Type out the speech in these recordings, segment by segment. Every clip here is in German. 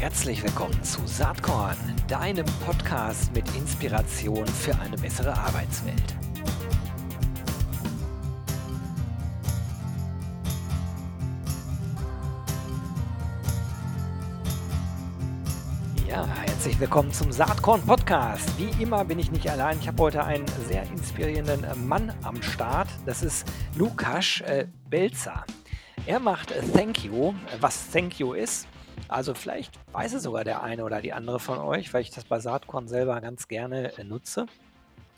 Herzlich willkommen zu Saatkorn, deinem Podcast mit Inspiration für eine bessere Arbeitswelt. Ja, herzlich willkommen zum Saatkorn Podcast. Wie immer bin ich nicht allein. Ich habe heute einen sehr inspirierenden Mann am Start. Das ist Lukas äh, Belzer. Er macht Thank You. Was Thank You ist, also vielleicht weiß es sogar der eine oder die andere von euch, weil ich das bei Saatkorn selber ganz gerne äh, nutze.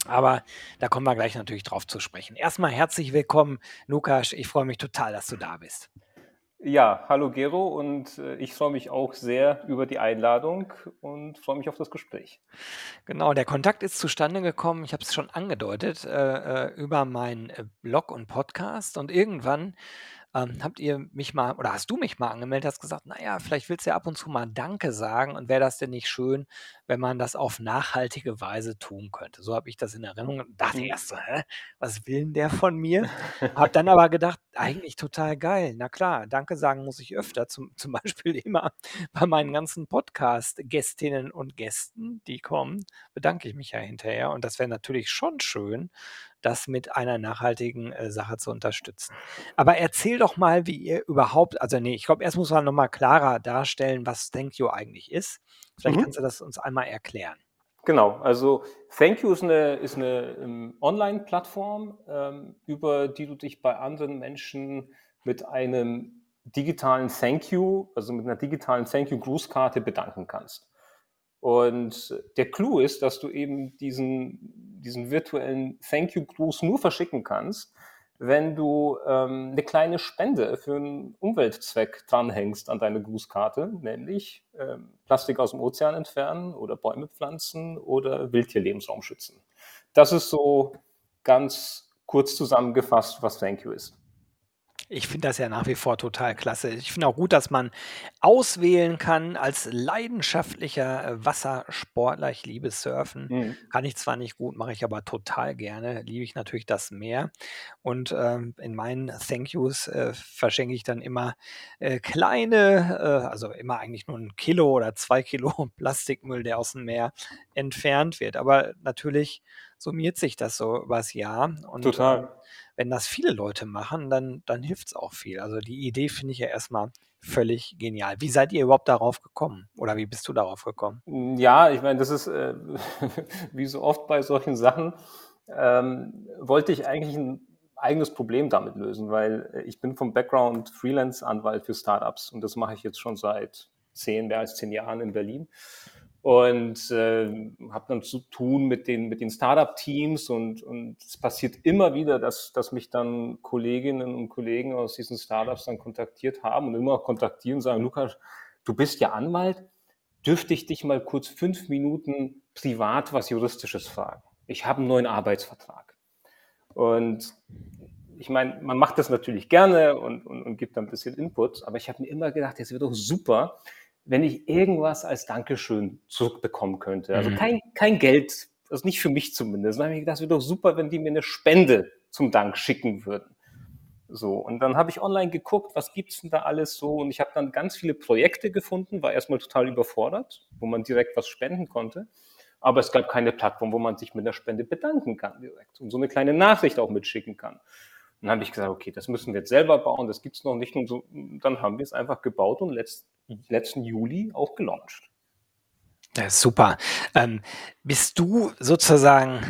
Aber da kommen wir gleich natürlich drauf zu sprechen. Erstmal herzlich willkommen, Lukas. Ich freue mich total, dass du da bist. Ja, hallo Gero und äh, ich freue mich auch sehr über die Einladung und freue mich auf das Gespräch. Genau, der Kontakt ist zustande gekommen, ich habe es schon angedeutet, äh, über meinen Blog und Podcast und irgendwann ähm, habt ihr mich mal oder hast du mich mal angemeldet, hast gesagt, naja, vielleicht willst du ja ab und zu mal Danke sagen und wäre das denn nicht schön, wenn man das auf nachhaltige Weise tun könnte? So habe ich das in Erinnerung und dachte mhm. erst so, hä, was will denn der von mir? Hab dann aber gedacht, eigentlich total geil. Na klar, Danke sagen muss ich öfter, zum, zum Beispiel immer bei meinen ganzen Podcast-Gästinnen und Gästen, die kommen, bedanke ich mich ja hinterher und das wäre natürlich schon schön, das mit einer nachhaltigen äh, Sache zu unterstützen. Aber erzähl doch mal, wie ihr überhaupt, also nee, ich glaube, erst muss man nochmal klarer darstellen, was Thank You eigentlich ist. Vielleicht mhm. kannst du das uns einmal erklären. Genau, also Thank You ist eine, ist eine ähm, Online-Plattform, ähm, über die du dich bei anderen Menschen mit einem digitalen Thank You, also mit einer digitalen Thank You-Grußkarte bedanken kannst. Und der Clou ist, dass du eben diesen, diesen virtuellen Thank You-Gruß nur verschicken kannst, wenn du ähm, eine kleine Spende für einen Umweltzweck dranhängst an deine Grußkarte, nämlich ähm, Plastik aus dem Ozean entfernen oder Bäume pflanzen oder Wildtierlebensraum schützen. Das ist so ganz kurz zusammengefasst, was Thank You ist. Ich finde das ja nach wie vor total klasse. Ich finde auch gut, dass man auswählen kann als leidenschaftlicher äh, Wassersportler. Ich liebe Surfen. Mhm. Kann ich zwar nicht gut, mache ich aber total gerne. Liebe ich natürlich das Meer. Und ähm, in meinen Thank Yous äh, verschenke ich dann immer äh, kleine, äh, also immer eigentlich nur ein Kilo oder zwei Kilo Plastikmüll, der aus dem Meer entfernt wird. Aber natürlich summiert sich das so übers Jahr. Und, Total. Wenn das viele Leute machen, dann, dann hilft es auch viel. Also die Idee finde ich ja erstmal völlig genial. Wie seid ihr überhaupt darauf gekommen? Oder wie bist du darauf gekommen? Hm, ja, ich meine, das ist äh, wie so oft bei solchen Sachen, ähm, wollte ich eigentlich ein eigenes Problem damit lösen, weil äh, ich bin vom Background Freelance-Anwalt für Startups und das mache ich jetzt schon seit zehn, mehr als zehn Jahren in Berlin und äh, habe dann zu tun mit den, mit den Startup-Teams und, und es passiert immer wieder, dass, dass mich dann Kolleginnen und Kollegen aus diesen Startups dann kontaktiert haben und immer kontaktieren und sagen, Lukas, du bist ja Anwalt, dürfte ich dich mal kurz fünf Minuten privat was Juristisches fragen? Ich habe einen neuen Arbeitsvertrag. Und ich meine, man macht das natürlich gerne und, und, und gibt dann ein bisschen Input, aber ich habe mir immer gedacht, es wäre doch super, wenn ich irgendwas als Dankeschön zurückbekommen könnte. Also mhm. kein, kein Geld, also nicht für mich zumindest. Dann habe ich gedacht, es wäre doch super, wenn die mir eine Spende zum Dank schicken würden. So, und dann habe ich online geguckt, was gibt's denn da alles so? Und ich habe dann ganz viele Projekte gefunden, war erstmal total überfordert, wo man direkt was spenden konnte. Aber es gab keine Plattform, wo man sich mit der Spende bedanken kann direkt und so eine kleine Nachricht auch mitschicken kann dann habe ich gesagt, okay, das müssen wir jetzt selber bauen, das gibt's noch nicht. Und so, dann haben wir es einfach gebaut und letzt, letzten Juli auch gelauncht. Ja, super. Ähm, bist du sozusagen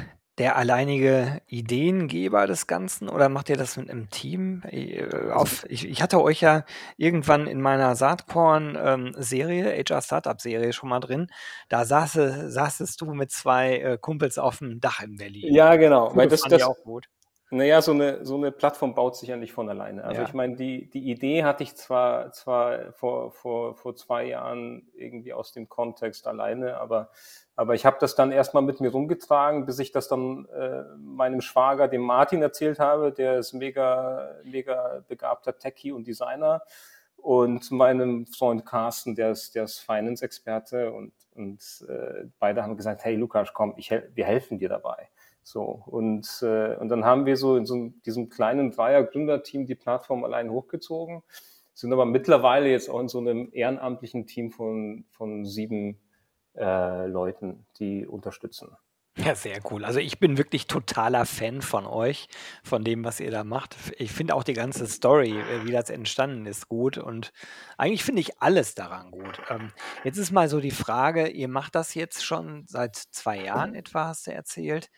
der alleinige Ideengeber des Ganzen oder macht ihr das mit einem Team? Äh, auf, ich, ich hatte euch ja irgendwann in meiner Saatkorn-Serie, ähm, HR Startup-Serie schon mal drin. Da saß, saßest du mit zwei äh, Kumpels auf dem Dach in Berlin. Ja, genau. Weil das, das, auch gut. Naja, so eine, so eine Plattform baut sich ja nicht von alleine. Also ja. ich meine, die, die Idee hatte ich zwar, zwar vor, vor, vor zwei Jahren irgendwie aus dem Kontext alleine, aber, aber ich habe das dann erstmal mit mir rumgetragen, bis ich das dann äh, meinem Schwager, dem Martin, erzählt habe, der ist mega, mega begabter Techie und Designer und meinem Freund Carsten, der ist, der ist Finance-Experte und, und äh, beide haben gesagt, hey Lukas, komm, ich, wir helfen dir dabei. So, und, äh, und dann haben wir so in so diesem kleinen Dreier-Gründerteam die Plattform allein hochgezogen. sind aber mittlerweile jetzt auch in so einem ehrenamtlichen Team von, von sieben äh, Leuten, die unterstützen. Ja, sehr cool. Also ich bin wirklich totaler Fan von euch, von dem, was ihr da macht. Ich finde auch die ganze Story, äh, wie das entstanden ist, gut. Und eigentlich finde ich alles daran gut. Ähm, jetzt ist mal so die Frage, ihr macht das jetzt schon seit zwei Jahren etwa, hast du erzählt.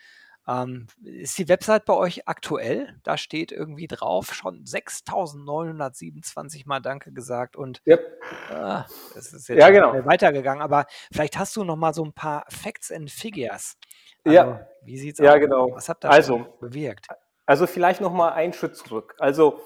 Ähm, ist die Website bei euch aktuell? Da steht irgendwie drauf, schon 6.927 Mal Danke gesagt und Yep. äh, es ist jetzt Ja, genau. weitergegangen, aber vielleicht hast du noch mal so ein paar Facts and Figures. Ja. Also, wie sieht's Ja, aus? genau. Was habt ihr Also, bewirkt? Also vielleicht noch mal einen Schritt zurück. Also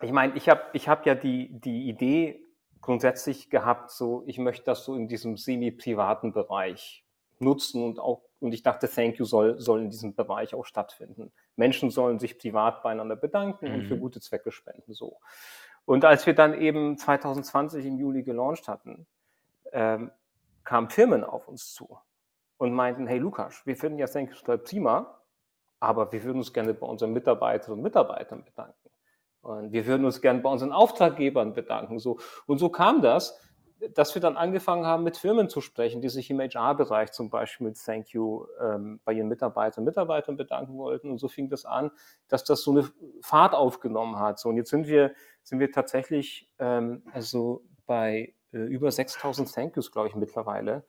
ich meine, ich habe ich hab ja die, die Idee grundsätzlich gehabt, so ich möchte das so in diesem semi-privaten Bereich nutzen und auch und ich dachte, Thank You soll, soll in diesem Bereich auch stattfinden. Menschen sollen sich privat beieinander bedanken und für Mhm. gute Zwecke spenden. So. Und als wir dann eben 2020 im Juli gelauncht hatten, ähm, kamen Firmen auf uns zu und meinten, hey Lukas, wir finden ja Thank You total prima, aber wir würden uns gerne bei unseren Mitarbeiterinnen und Mitarbeitern bedanken. Und wir würden uns gerne bei unseren Auftraggebern bedanken. So. Und so kam das, dass wir dann angefangen haben, mit Firmen zu sprechen, die sich im HR-Bereich zum Beispiel mit Thank You ähm, bei ihren Mitarbeitern und Mitarbeitern bedanken wollten. Und so fing das an, dass das so eine Fahrt aufgenommen hat. So, und jetzt sind wir, sind wir tatsächlich ähm, also bei äh, über 6000 Thank Yous, glaube ich, mittlerweile.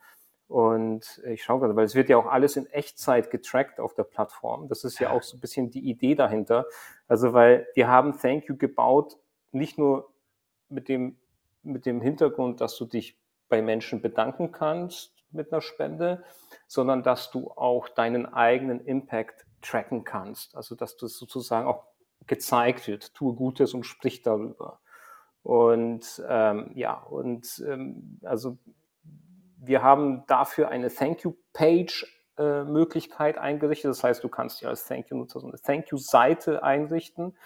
Und ich schaue gerade, weil es wird ja auch alles in Echtzeit getrackt auf der Plattform. Das ist ja auch so ein bisschen die Idee dahinter. Also, weil wir haben Thank You gebaut, nicht nur mit dem, mit dem Hintergrund, dass du dich bei Menschen bedanken kannst mit einer Spende, sondern dass du auch deinen eigenen Impact tracken kannst. Also, dass das sozusagen auch gezeigt wird. Tue Gutes und sprich darüber. Und ähm, ja, und ähm, also wir haben dafür eine Thank You Page äh, Möglichkeit eingerichtet. Das heißt, du kannst dir als Thank You Nutzer so eine Thank You Seite einrichten.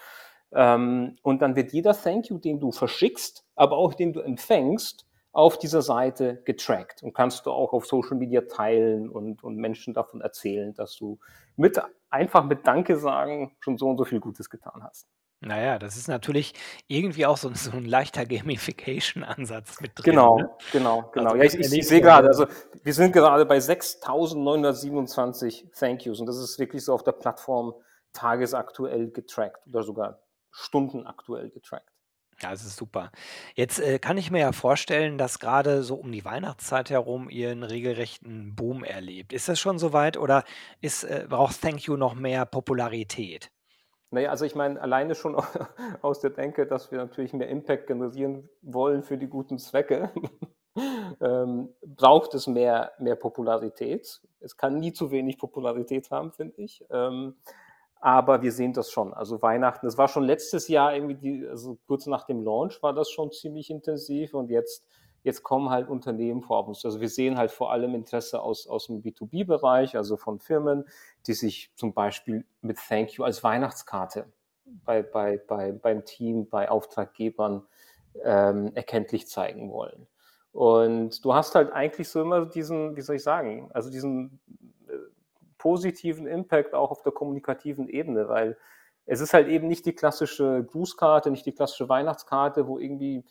Ähm, und dann wird jeder Thank You, den du verschickst, aber auch den du empfängst, auf dieser Seite getrackt und kannst du auch auf Social Media teilen und, und Menschen davon erzählen, dass du mit einfach mit Danke sagen schon so und so viel Gutes getan hast. Naja, das ist natürlich irgendwie auch so, ein- so ein leichter Gamification-Ansatz mit drin. Genau, Ne? genau, genau. Also ja, ich, ich, ich sehe gerade, so. also wir sind gerade bei 6.927 Thank Yous und das ist wirklich so auf der Plattform tagesaktuell getrackt oder sogar stundenaktuell getrackt. Ja, das ist super. Jetzt äh, kann ich mir ja vorstellen, dass gerade so um die Weihnachtszeit herum ihr einen regelrechten Boom erlebt. Ist das schon soweit oder ist, äh, braucht Thank You noch mehr Popularität? Naja, also ich meine, alleine schon aus der Denke, dass wir natürlich mehr Impact generieren wollen für die guten Zwecke, ähm, braucht es mehr, mehr Popularität. Es kann nie zu wenig Popularität haben, finde ich. Ähm, aber wir sehen das schon. Also Weihnachten, das war schon letztes Jahr irgendwie, die, also kurz nach dem Launch war das schon ziemlich intensiv und jetzt, jetzt kommen halt Unternehmen vor uns. Also wir sehen halt vor allem Interesse aus, aus dem B2B-Bereich, also von Firmen, die sich zum Beispiel mit Thank You als Weihnachtskarte bei, bei, bei, beim Team, bei Auftraggebern ähm, erkenntlich zeigen wollen. Und du hast halt eigentlich so immer diesen, wie soll ich sagen, also diesen positiven Impact auch auf der kommunikativen Ebene, weil es ist halt eben nicht die klassische Grußkarte, nicht die klassische Weihnachtskarte, wo irgendwie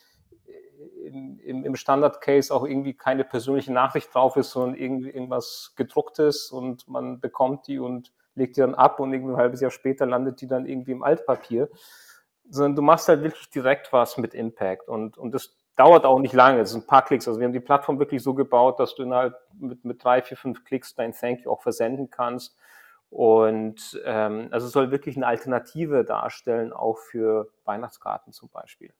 im, im, Standard-Case auch irgendwie keine persönliche Nachricht drauf ist, sondern irgendwie irgendwas gedrucktes und man bekommt die und legt die dann ab und irgendwie ein halbes Jahr später landet die dann irgendwie im Altpapier. Sondern du machst halt wirklich direkt was mit Impact und, und das dauert auch nicht lange, es sind ein paar Klicks. Also wir haben die Plattform wirklich so gebaut, dass du innerhalb mit, mit drei, vier, fünf Klicks dein Thank You auch versenden kannst. Und ähm, also es soll wirklich eine Alternative darstellen, auch für Weihnachtskarten zum Beispiel.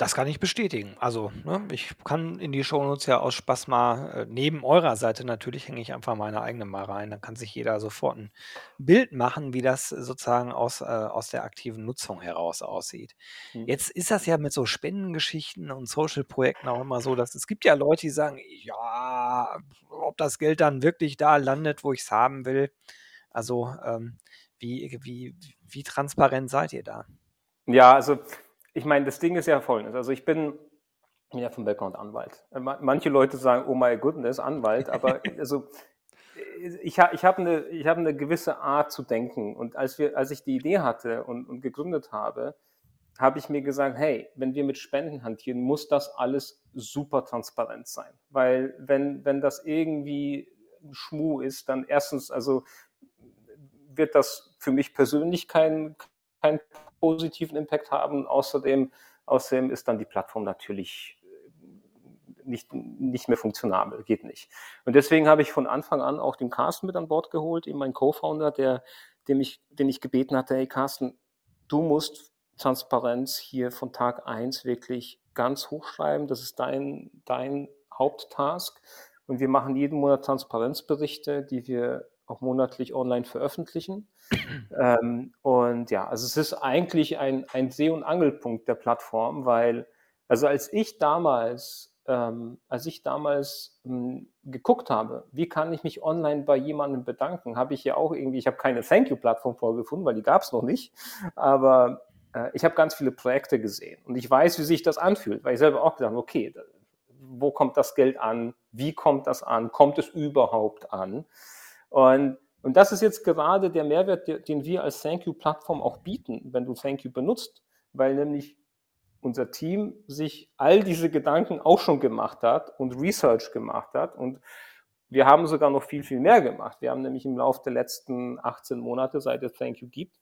Das kann ich bestätigen. Also, ne, ich kann in die Shownotes ja aus Spaß mal, äh, neben eurer Seite natürlich hänge ich einfach meine eigene mal rein. Dann kann sich jeder sofort ein Bild machen, wie das sozusagen aus, äh, aus der aktiven Nutzung heraus aussieht. Mhm. Jetzt ist das ja mit so Spendengeschichten und Social-Projekten auch immer so, dass es gibt ja Leute, die sagen, ja, ob das Geld dann wirklich da landet, wo ich es haben will. Also, ähm, wie, wie, wie transparent seid ihr da? Ja, also ich meine, das Ding ist ja folgendes. Also ich bin ja vom Background Anwalt. Manche Leute sagen, oh my goodness, Anwalt, aber also ich, ha, ich habe eine, ich hab eine gewisse Art zu denken. Und als, wir, als ich die Idee hatte und, und gegründet habe, habe ich mir gesagt, hey, wenn wir mit Spenden hantieren, muss das alles super transparent sein. Weil wenn, wenn das irgendwie ein Schmuh ist, dann erstens, also wird das für mich persönlich keinen keinen positiven Impact haben. Außerdem, außerdem ist dann die Plattform natürlich nicht, nicht mehr funktionabel, geht nicht. Und deswegen habe ich von Anfang an auch den Carsten mit an Bord geholt, eben mein Co-Founder, der, dem ich, den ich gebeten hatte, hey Carsten, du musst Transparenz hier von Tag eins wirklich ganz hochschreiben. Das ist dein, dein Haupttask. Und wir machen jeden Monat Transparenzberichte, die wir auch monatlich online veröffentlichen. ähm, und ja, also es ist eigentlich ein, ein Seh- und Angelpunkt der Plattform, weil, also als ich damals ähm, als ich damals ähm, geguckt habe, wie kann ich mich online bei jemandem bedanken, habe ich ja auch irgendwie, ich habe keine Thank You-Plattform vorgefunden, weil die gab es noch nicht, aber äh, ich habe ganz viele Projekte gesehen und ich weiß, wie sich das anfühlt, weil ich selber auch gesagt habe, okay, wo kommt das Geld an, wie kommt das an, kommt es überhaupt an? Und, und das ist jetzt gerade der Mehrwert, den wir als Thank You-Plattform auch bieten, wenn du Thank You benutzt, weil nämlich unser Team sich all diese Gedanken auch schon gemacht hat und Research gemacht hat. Und wir haben sogar noch viel, viel mehr gemacht. Wir haben nämlich im Laufe der letzten 18 Monate, seit es Thank You gibt,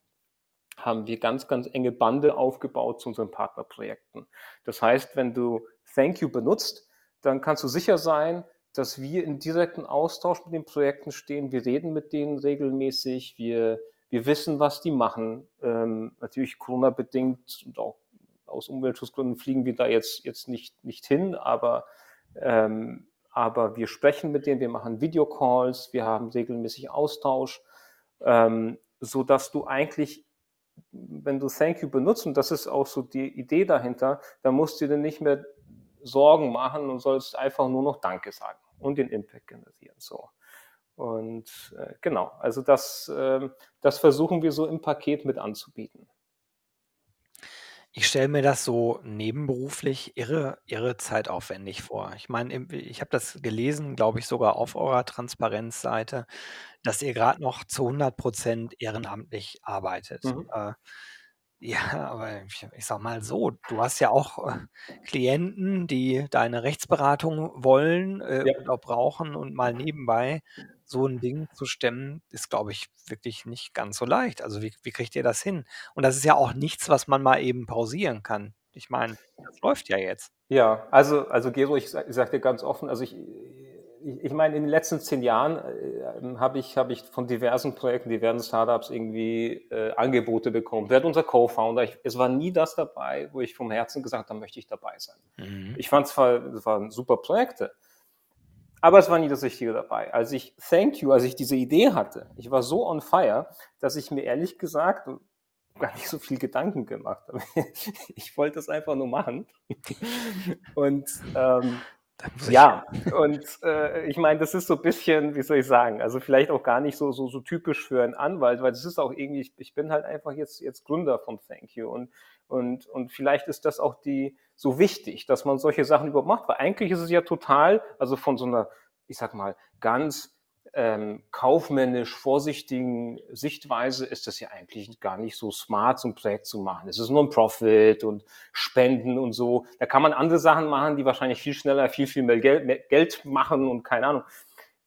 haben wir ganz, ganz enge Bande aufgebaut zu unseren Partnerprojekten. Das heißt, wenn du Thank You benutzt, dann kannst du sicher sein, dass wir in direkten Austausch mit den Projekten stehen. Wir reden mit denen regelmäßig. Wir, wir wissen, was die machen. Ähm, natürlich Corona-bedingt und auch aus Umweltschutzgründen fliegen wir da jetzt, jetzt nicht, nicht hin, aber, ähm, aber wir sprechen mit denen, wir machen Videocalls, wir haben regelmäßig Austausch, ähm, so dass du eigentlich, wenn du Thank You benutzt, und das ist auch so die Idee dahinter, dann musst du dir nicht mehr Sorgen machen und sollst einfach nur noch Danke sagen und den Impact generieren. So. Und äh, genau, also das, äh, das versuchen wir so im Paket mit anzubieten. Ich stelle mir das so nebenberuflich irre irre zeitaufwendig vor. Ich meine, ich habe das gelesen, glaube ich, sogar auf eurer Transparenzseite, dass ihr gerade noch zu 100% ehrenamtlich arbeitet. Mhm. Äh, ja, aber ich ich sage mal so, du hast ja auch, äh, Klienten, die deine Rechtsberatung wollen, äh, Ja. oder brauchen und mal nebenbei so ein Ding zu stemmen, ist, glaube ich, wirklich nicht ganz so leicht. Also, wie wie kriegt ihr das hin? Und das ist ja auch nichts, was man mal eben pausieren kann. Ich meine, das läuft ja jetzt. Ja, also also Gero, ich sage sage dir ganz offen, also ich ich, ich meine, in den letzten zehn Jahren äh, habe ich, hab ich von diversen Projekten, diversen Startups irgendwie äh, Angebote bekommen. Wer hat unser Co-Founder? Es war nie das dabei, wo ich vom Herzen gesagt habe, möchte ich dabei sein. Mhm. Ich fand zwar, es waren super Projekte, aber es war nie das Richtige dabei. Als ich Thank You, als ich diese Idee hatte, ich war so on fire, dass ich mir ehrlich gesagt gar nicht so viel Gedanken gemacht habe. Ich wollte das einfach nur machen. Und ähm, ja, und äh, ich meine, das ist so ein bisschen, wie soll ich sagen, also vielleicht auch gar nicht so, so, so typisch für einen Anwalt, weil das ist auch irgendwie, ich, ich bin halt einfach jetzt, jetzt Gründer von Thank You und, und, und vielleicht ist das auch die so wichtig, dass man solche Sachen überhaupt macht, weil eigentlich ist es ja total, also von so einer, ich sag mal, ganz ähm, kaufmännisch vorsichtigen Sichtweise ist das ja eigentlich gar nicht so smart, so ein Projekt zu machen. Es ist nur ein Profit und Spenden und so. Da kann man andere Sachen machen, die wahrscheinlich viel schneller, viel, viel mehr Geld, mehr Geld machen und keine Ahnung.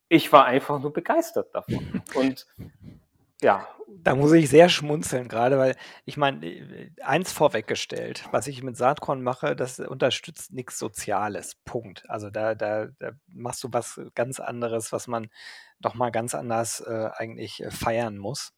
Ich war einfach nur begeistert davon. Und ja. Da muss ich sehr schmunzeln, gerade weil ich meine, eins vorweggestellt, was ich mit Saatkorn mache, das unterstützt nichts Soziales. Punkt. Also da, da, da machst du was ganz anderes, was man doch mal ganz anders äh, eigentlich äh, feiern muss.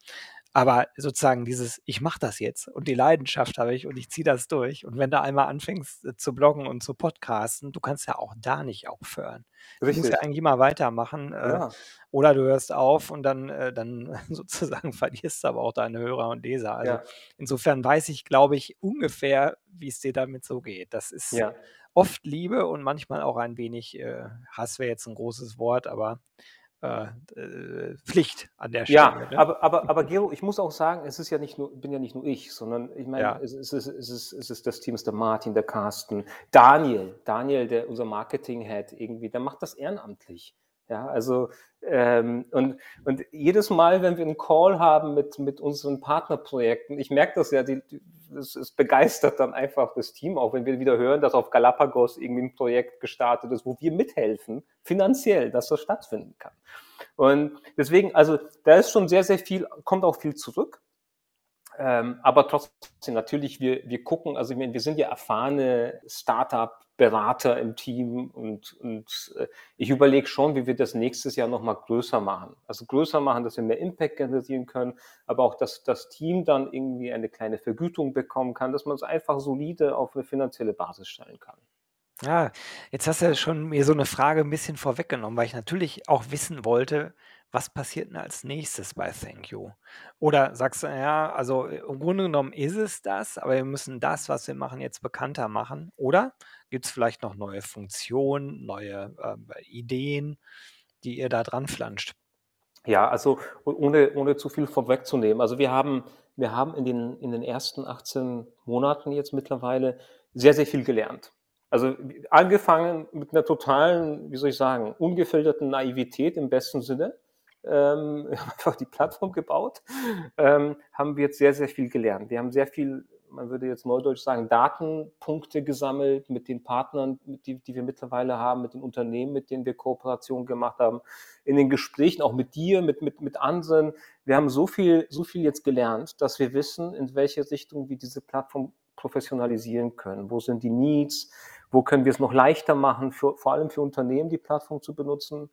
Aber sozusagen dieses, ich mache das jetzt und die Leidenschaft habe ich und ich ziehe das durch. Und wenn du einmal anfängst äh, zu bloggen und zu podcasten, du kannst ja auch da nicht aufhören. Du musst ja eigentlich immer weitermachen. Äh, ja. Oder du hörst auf und dann, äh, dann sozusagen verlierst du aber auch deine Hörer und Leser. Also ja. insofern weiß ich, glaube ich, ungefähr, wie es dir damit so geht. Das ist ja. oft Liebe und manchmal auch ein wenig äh, Hass wäre jetzt ein großes Wort, aber Pflicht an der Stelle. Ja, ne? aber, aber, aber Gero, ich muss auch sagen, es ist ja nicht nur, bin ja nicht nur ich, sondern ich meine, ja. es, ist, es, ist, es ist das Team, es ist der Martin, der Carsten, Daniel, Daniel, der unser Marketing-Head irgendwie, der macht das ehrenamtlich. Ja, also ähm, und, und jedes Mal, wenn wir einen Call haben mit, mit unseren Partnerprojekten, ich merke das ja, die, die, es, es begeistert dann einfach das Team, auch wenn wir wieder hören, dass auf Galapagos irgendwie ein Projekt gestartet ist, wo wir mithelfen, finanziell, dass das stattfinden kann. Und deswegen, also da ist schon sehr, sehr viel, kommt auch viel zurück. Ähm, aber trotzdem, natürlich, wir, wir gucken, also wir, wir sind ja erfahrene Startup-Berater im Team und, und äh, ich überlege schon, wie wir das nächstes Jahr nochmal größer machen. Also größer machen, dass wir mehr Impact generieren können, aber auch, dass das Team dann irgendwie eine kleine Vergütung bekommen kann, dass man es einfach solide auf eine finanzielle Basis stellen kann. Ja, jetzt hast du schon mir so eine Frage ein bisschen vorweggenommen, weil ich natürlich auch wissen wollte, was passiert denn als nächstes bei Thank You? Oder sagst du, ja, also äh, im Grunde genommen ist es das, aber wir müssen das, was wir machen, jetzt bekannter machen? Oder gibt es vielleicht noch neue Funktionen, neue äh, Ideen, die ihr da dran flanscht? Ja, also ohne, ohne zu viel vorwegzunehmen. Also wir haben, wir haben in den, in den ersten 18 Monaten jetzt mittlerweile sehr, sehr viel gelernt. Also angefangen mit einer totalen, wie soll ich sagen, ungefilterten Naivität im besten Sinne ähm, einfach die Plattform gebaut, ähm, haben wir jetzt sehr, sehr viel gelernt. Wir haben sehr viel, man würde jetzt neudeutsch sagen, Datenpunkte gesammelt mit den Partnern, die, die wir mittlerweile haben, mit den Unternehmen, mit denen wir Kooperationen gemacht haben, in den Gesprächen, auch mit dir, mit, mit, mit anderen. Wir haben so viel, so viel jetzt gelernt, dass wir wissen, in welche Richtung wir diese Plattform professionalisieren können. Wo sind die Needs? Wo können wir es noch leichter machen, für, vor allem für Unternehmen die Plattform zu benutzen?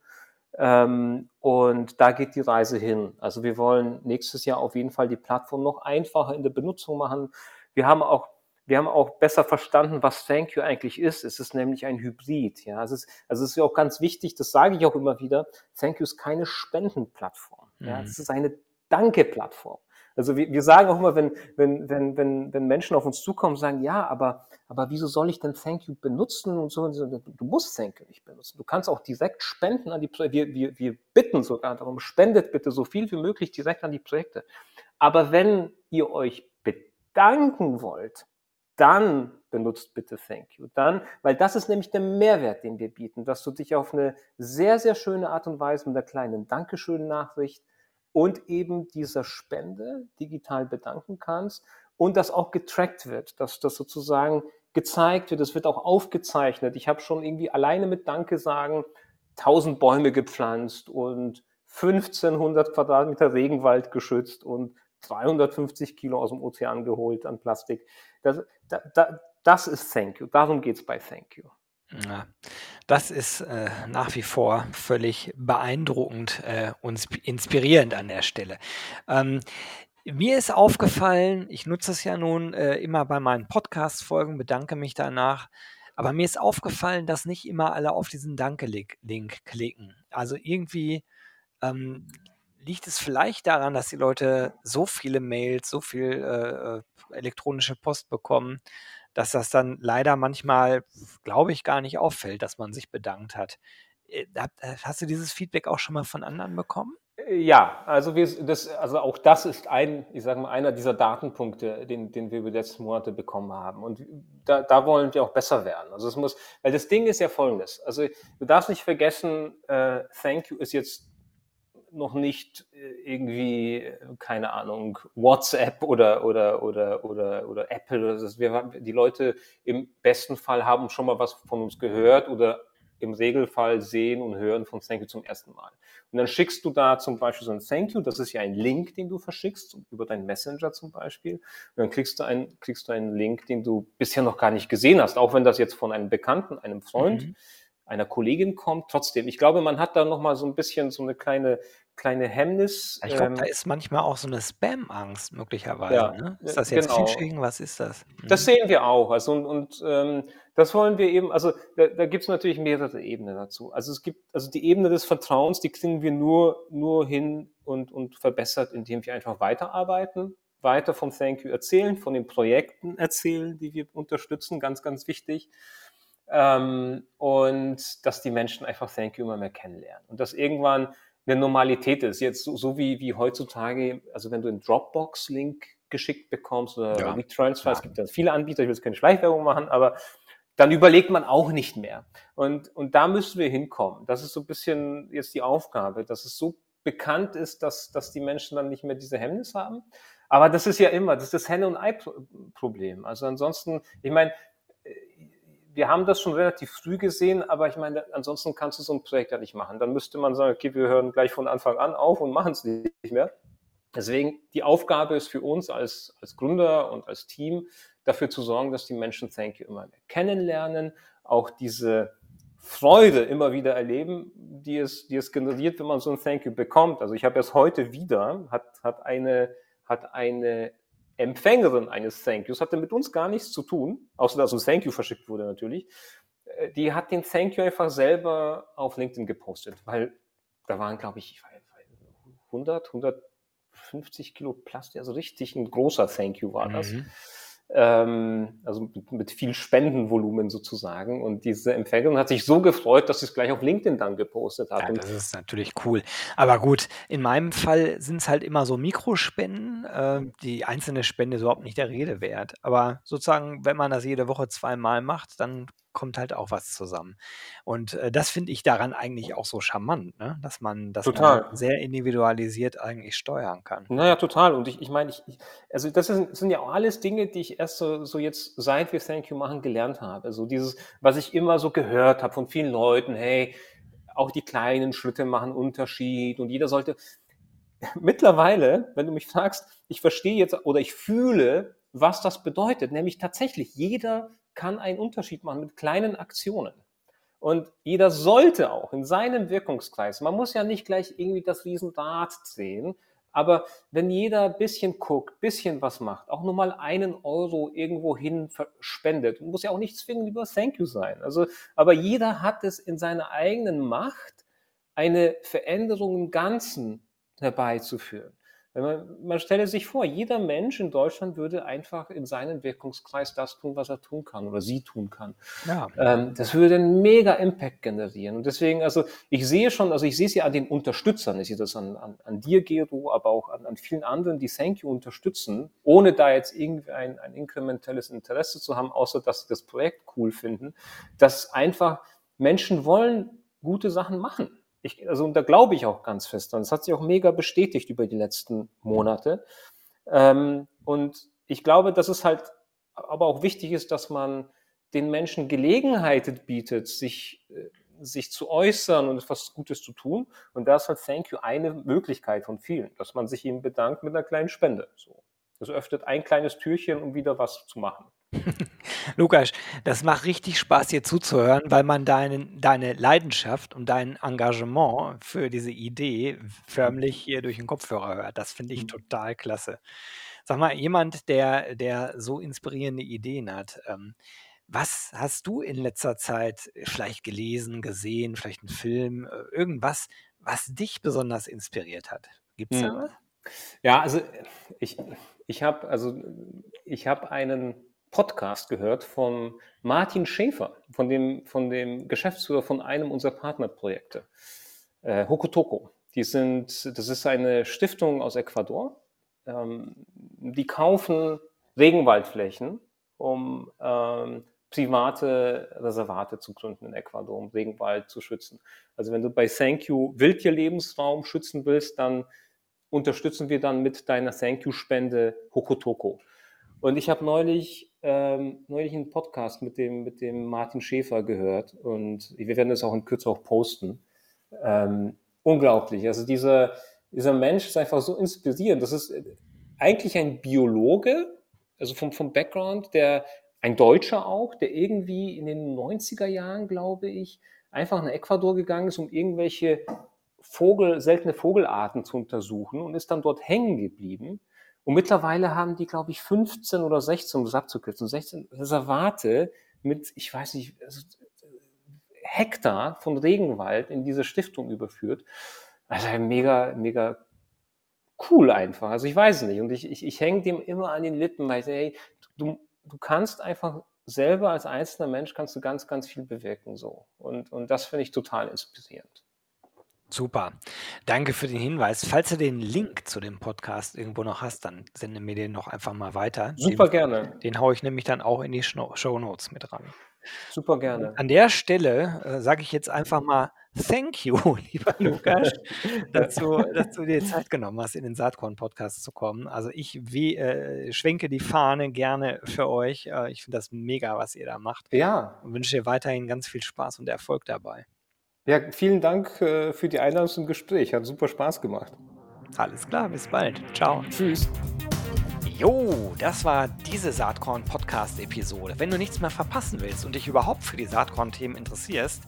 Ähm, und da geht die Reise hin. Also wir wollen nächstes Jahr auf jeden Fall die Plattform noch einfacher in der Benutzung machen. Wir haben auch wir haben auch besser verstanden, was Thank You eigentlich ist. Es ist nämlich ein Hybrid. Ja, es ist, also es ist ja auch ganz wichtig, das sage ich auch immer wieder. Thank You ist keine Spendenplattform. Ja, mhm. es ist eine Danke-Plattform. Also wir, wir sagen auch immer, wenn, wenn, wenn, wenn, wenn Menschen auf uns zukommen, sagen, ja, aber, aber wieso soll ich denn Thank You benutzen und so? Du musst Thank You nicht benutzen. Du kannst auch direkt spenden an die Projekte. Wir, wir, wir bitten sogar darum, spendet bitte so viel wie möglich direkt an die Projekte. Aber wenn ihr euch bedanken wollt, dann benutzt bitte Thank You. Dann, weil das ist nämlich der Mehrwert, den wir bieten, dass du dich auf eine sehr, sehr schöne Art und Weise mit einer kleinen Dankeschön-Nachricht und eben dieser Spende digital bedanken kannst und das auch getrackt wird, dass das sozusagen gezeigt wird, es wird auch aufgezeichnet. Ich habe schon irgendwie alleine mit Danke sagen 1000 Bäume gepflanzt und 1500 Quadratmeter Regenwald geschützt und 250 Kilo aus dem Ozean geholt an Plastik. Das, das, das ist Thank You. Darum geht es bei Thank You. Ja, das ist äh, nach wie vor völlig beeindruckend äh, und inspirierend an der Stelle. Ähm, mir ist aufgefallen, ich nutze es ja nun äh, immer bei meinen Podcast-Folgen, bedanke mich danach, aber mir ist aufgefallen, dass nicht immer alle auf diesen Danke-Link klicken. Also irgendwie ähm, liegt es vielleicht daran, dass die Leute so viele Mails, so viel äh, äh elektronische Post bekommen, dass das dann leider manchmal, glaube ich, gar nicht auffällt, dass man sich bedankt hat. Äh, äh, hast du dieses Feedback auch schon mal von anderen bekommen? Äh, ja, also, wir, das, also auch das ist ein, ich sage mal, einer dieser Datenpunkte, den, den wir über die letzten Monate bekommen haben. Und da, da wollen wir auch besser werden. Also es muss, weil das Ding ist ja folgendes. Also du darfst nicht vergessen, äh, Thank you ist jetzt noch nicht äh, irgendwie, keine Ahnung, WhatsApp oder, oder, oder, oder, oder Apple. Das wir, die Leute im besten Fall haben schon mal was von uns gehört oder im Regelfall sehen und hören von Thank You zum ersten Mal. Und dann schickst du da zum Beispiel so ein Thank You, das ist ja ein Link, den du verschickst, über deinen Messenger zum Beispiel. Und dann kriegst du, ein, kriegst du einen Link, den du bisher noch gar nicht gesehen hast, auch wenn das jetzt von einem Bekannten, einem Freund, mhm einer Kollegin kommt. Trotzdem, ich glaube, man hat da noch mal so ein bisschen so eine kleine kleine Hemmnis. Ich glaube, ähm, da ist manchmal auch so eine Spam-Angst möglicherweise. Ja, ne? Ist das jetzt genau. Phishing? Was ist das? Mhm. Das sehen wir auch. Also und, und ähm, das wollen wir eben. Also da, da gibt es natürlich mehrere Ebenen dazu. Also es gibt also die Ebene des Vertrauens, die kriegen wir nur nur hin und und verbessert, indem wir einfach weiterarbeiten, weiter vom Thank You erzählen, von den Projekten erzählen, die wir unterstützen. Ganz ganz wichtig. Ähm, und dass die Menschen einfach Thank You immer mehr kennenlernen und dass irgendwann eine Normalität ist. Jetzt so, so wie, wie heutzutage, also wenn du einen Dropbox-Link geschickt bekommst oder ja. WeTransfer, ja. es gibt ja viele Anbieter, ich will jetzt keine Schleichwerbung machen, aber dann überlegt man auch nicht mehr. Und, und da müssen wir hinkommen. Das ist so ein bisschen jetzt die Aufgabe, dass es so bekannt ist, dass, dass die Menschen dann nicht mehr diese Hemmnis haben. Aber das ist ja immer, das ist das Henne- und Ei-Problem. Also ansonsten, ich meine, wir haben das schon relativ früh gesehen, aber ich meine, ansonsten kannst du so ein Projekt ja nicht machen. Dann müsste man sagen, okay, wir hören gleich von Anfang an auf und machen es nicht mehr. Deswegen, die Aufgabe ist für uns als, als Gründer und als Team, dafür zu sorgen, dass die Menschen Thank You immer mehr kennenlernen, auch diese Freude immer wieder erleben, die es, die es generiert, wenn man so ein Thank You bekommt. Also ich habe erst heute wieder, hat, hat eine, hat eine Empfängerin eines Thank Yous, hatte mit uns gar nichts zu tun, außer dass ein Thank You verschickt wurde natürlich. Äh, die hat den Thank You einfach selber auf LinkedIn gepostet, weil da waren, glaube ich, 100, 150 Kilo Plastik, also richtig ein großer Thank You war das. Mhm ähm, also mit, viel Spendenvolumen sozusagen. Und diese Empfängerin hat sich so gefreut, dass sie es gleich auf LinkedIn dann gepostet hat. Ja, das ist natürlich cool. Aber gut, in meinem Fall sind es halt immer so Mikrospenden. Äh, die einzelne Spende ist überhaupt nicht der Rede wert. Aber sozusagen, wenn man das jede Woche zweimal macht, dann kommt halt auch was zusammen. Und äh, das finde ich daran eigentlich auch so charmant, ne? dass man das sehr individualisiert eigentlich steuern kann. Naja, total. Und ich, ich meine, ich, also das sind, sind ja auch alles Dinge, die ich erst so, so jetzt, seit wir Thank You machen, gelernt habe. Also dieses, was ich immer so gehört habe von vielen Leuten, hey, auch die kleinen Schritte machen Unterschied und jeder sollte. Mittlerweile, wenn du mich fragst, ich verstehe jetzt oder ich fühle, was das bedeutet, nämlich tatsächlich jeder kann einen Unterschied machen mit kleinen Aktionen. Und jeder sollte auch in seinem Wirkungskreis, man muss ja nicht gleich irgendwie das Riesenrad sehen, aber wenn jeder ein bisschen guckt, bisschen was macht, auch nur mal einen Euro irgendwo hin spendet, muss ja auch nicht zwingend über Thank you sein. Also, aber jeder hat es in seiner eigenen Macht, eine Veränderung im Ganzen herbeizuführen. Wenn man, man stelle sich vor, jeder Mensch in Deutschland würde einfach in seinem Wirkungskreis das tun, was er tun kann oder sie tun kann. Ja. Ähm, das würde einen mega Impact generieren. Und deswegen, also ich sehe schon, also ich sehe es ja an den Unterstützern, ich sehe das an, an, an dir, Gero, aber auch an, an vielen anderen, die Thank You unterstützen, ohne da jetzt irgendwie ein, ein inkrementelles Interesse zu haben, außer dass sie das Projekt cool finden, dass einfach Menschen wollen gute Sachen machen ich, also und da glaube ich auch ganz fest dran. Das hat sich auch mega bestätigt über die letzten Monate. Ähm, und ich glaube, dass es halt aber auch wichtig ist, dass man den Menschen Gelegenheit bietet, sich, äh, sich zu äußern und etwas Gutes zu tun. Und da ist halt Thank You eine Möglichkeit von vielen, dass man sich ihm bedankt mit einer kleinen Spende. So. Das öffnet ein kleines Türchen, um wieder was zu machen. Lukas, das macht richtig Spaß, hier zuzuhören, weil man deinen, deine Leidenschaft und dein Engagement für diese Idee förmlich hier durch den Kopfhörer hört. Das finde ich mhm. total klasse. Sag mal, jemand, der, der so inspirierende Ideen hat, ähm, was hast du in letzter Zeit vielleicht gelesen, gesehen, vielleicht einen Film, äh, irgendwas, was dich besonders inspiriert hat? Gibt es da was? Ja, also ich, ich habe also ich habe einen Podcast gehört von Martin Schäfer, von dem, von dem Geschäftsführer von einem unserer Partnerprojekte, äh, Hokotoko. Die sind, das ist eine Stiftung aus Ecuador. Ähm, die kaufen Regenwaldflächen, um ähm, private Reservate zu gründen in Ecuador, um Regenwald zu schützen. Also wenn du bei Thank You Wildtierlebensraum schützen willst, dann unterstützen wir dann mit deiner Thank You-Spende Hokotoko. Und ich habe neulich, ähm, neulich einen Podcast mit dem, mit dem Martin Schäfer gehört und wir werden das auch in Kürze auch posten. Ähm, unglaublich. Also dieser, dieser Mensch ist einfach so inspirierend. Das ist eigentlich ein Biologe, also vom, vom Background, der ein Deutscher auch, der irgendwie in den 90er Jahren, glaube ich, einfach nach Ecuador gegangen ist, um irgendwelche Vogel, seltene Vogelarten zu untersuchen und ist dann dort hängen geblieben und mittlerweile haben die, glaube ich, 15 oder 16, um das abzukürzen, 16 Reservate mit, ich weiß nicht, also, Hektar von Regenwald in diese Stiftung überführt. Also mega, mega cool einfach. Also ich weiß nicht. Und ich, ich, ich hänge dem immer an den Lippen, weil ich sage, hey, du, du kannst einfach selber als einzelner Mensch kannst du ganz, ganz viel bewirken so. Und, und das finde ich total inspirierend. Super. Danke für den Hinweis. Falls du den Link zu dem Podcast irgendwo noch hast, dann sende mir den noch einfach mal weiter. Super den, gerne. Den haue ich nämlich dann auch in die Show Notes mit ran. Super gerne. An der Stelle äh, sage ich jetzt einfach mal Thank you, lieber Lukas, dass, du, dass du dir Zeit genommen hast, in den Saatkorn-Podcast zu kommen. Also ich wie, äh, schwenke die Fahne gerne für euch. Äh, ich finde das mega, was ihr da macht. Ja. Und wünsche dir weiterhin ganz viel Spaß und Erfolg dabei. Ja, vielen Dank äh, für die Einladung zum Gespräch. Hat super Spaß gemacht. Alles klar, bis bald. Ciao. Tschüss. Jo, das war diese Saatkorn-Podcast-Episode. Wenn du nichts mehr verpassen willst und dich überhaupt für die Saatkorn-Themen interessierst,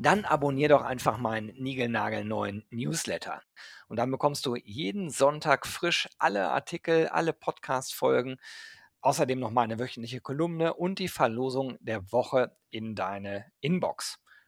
dann abonnier doch einfach meinen niegelnagelneuen Newsletter. Und dann bekommst du jeden Sonntag frisch alle Artikel, alle Podcast-Folgen, außerdem noch meine wöchentliche Kolumne und die Verlosung der Woche in deine Inbox.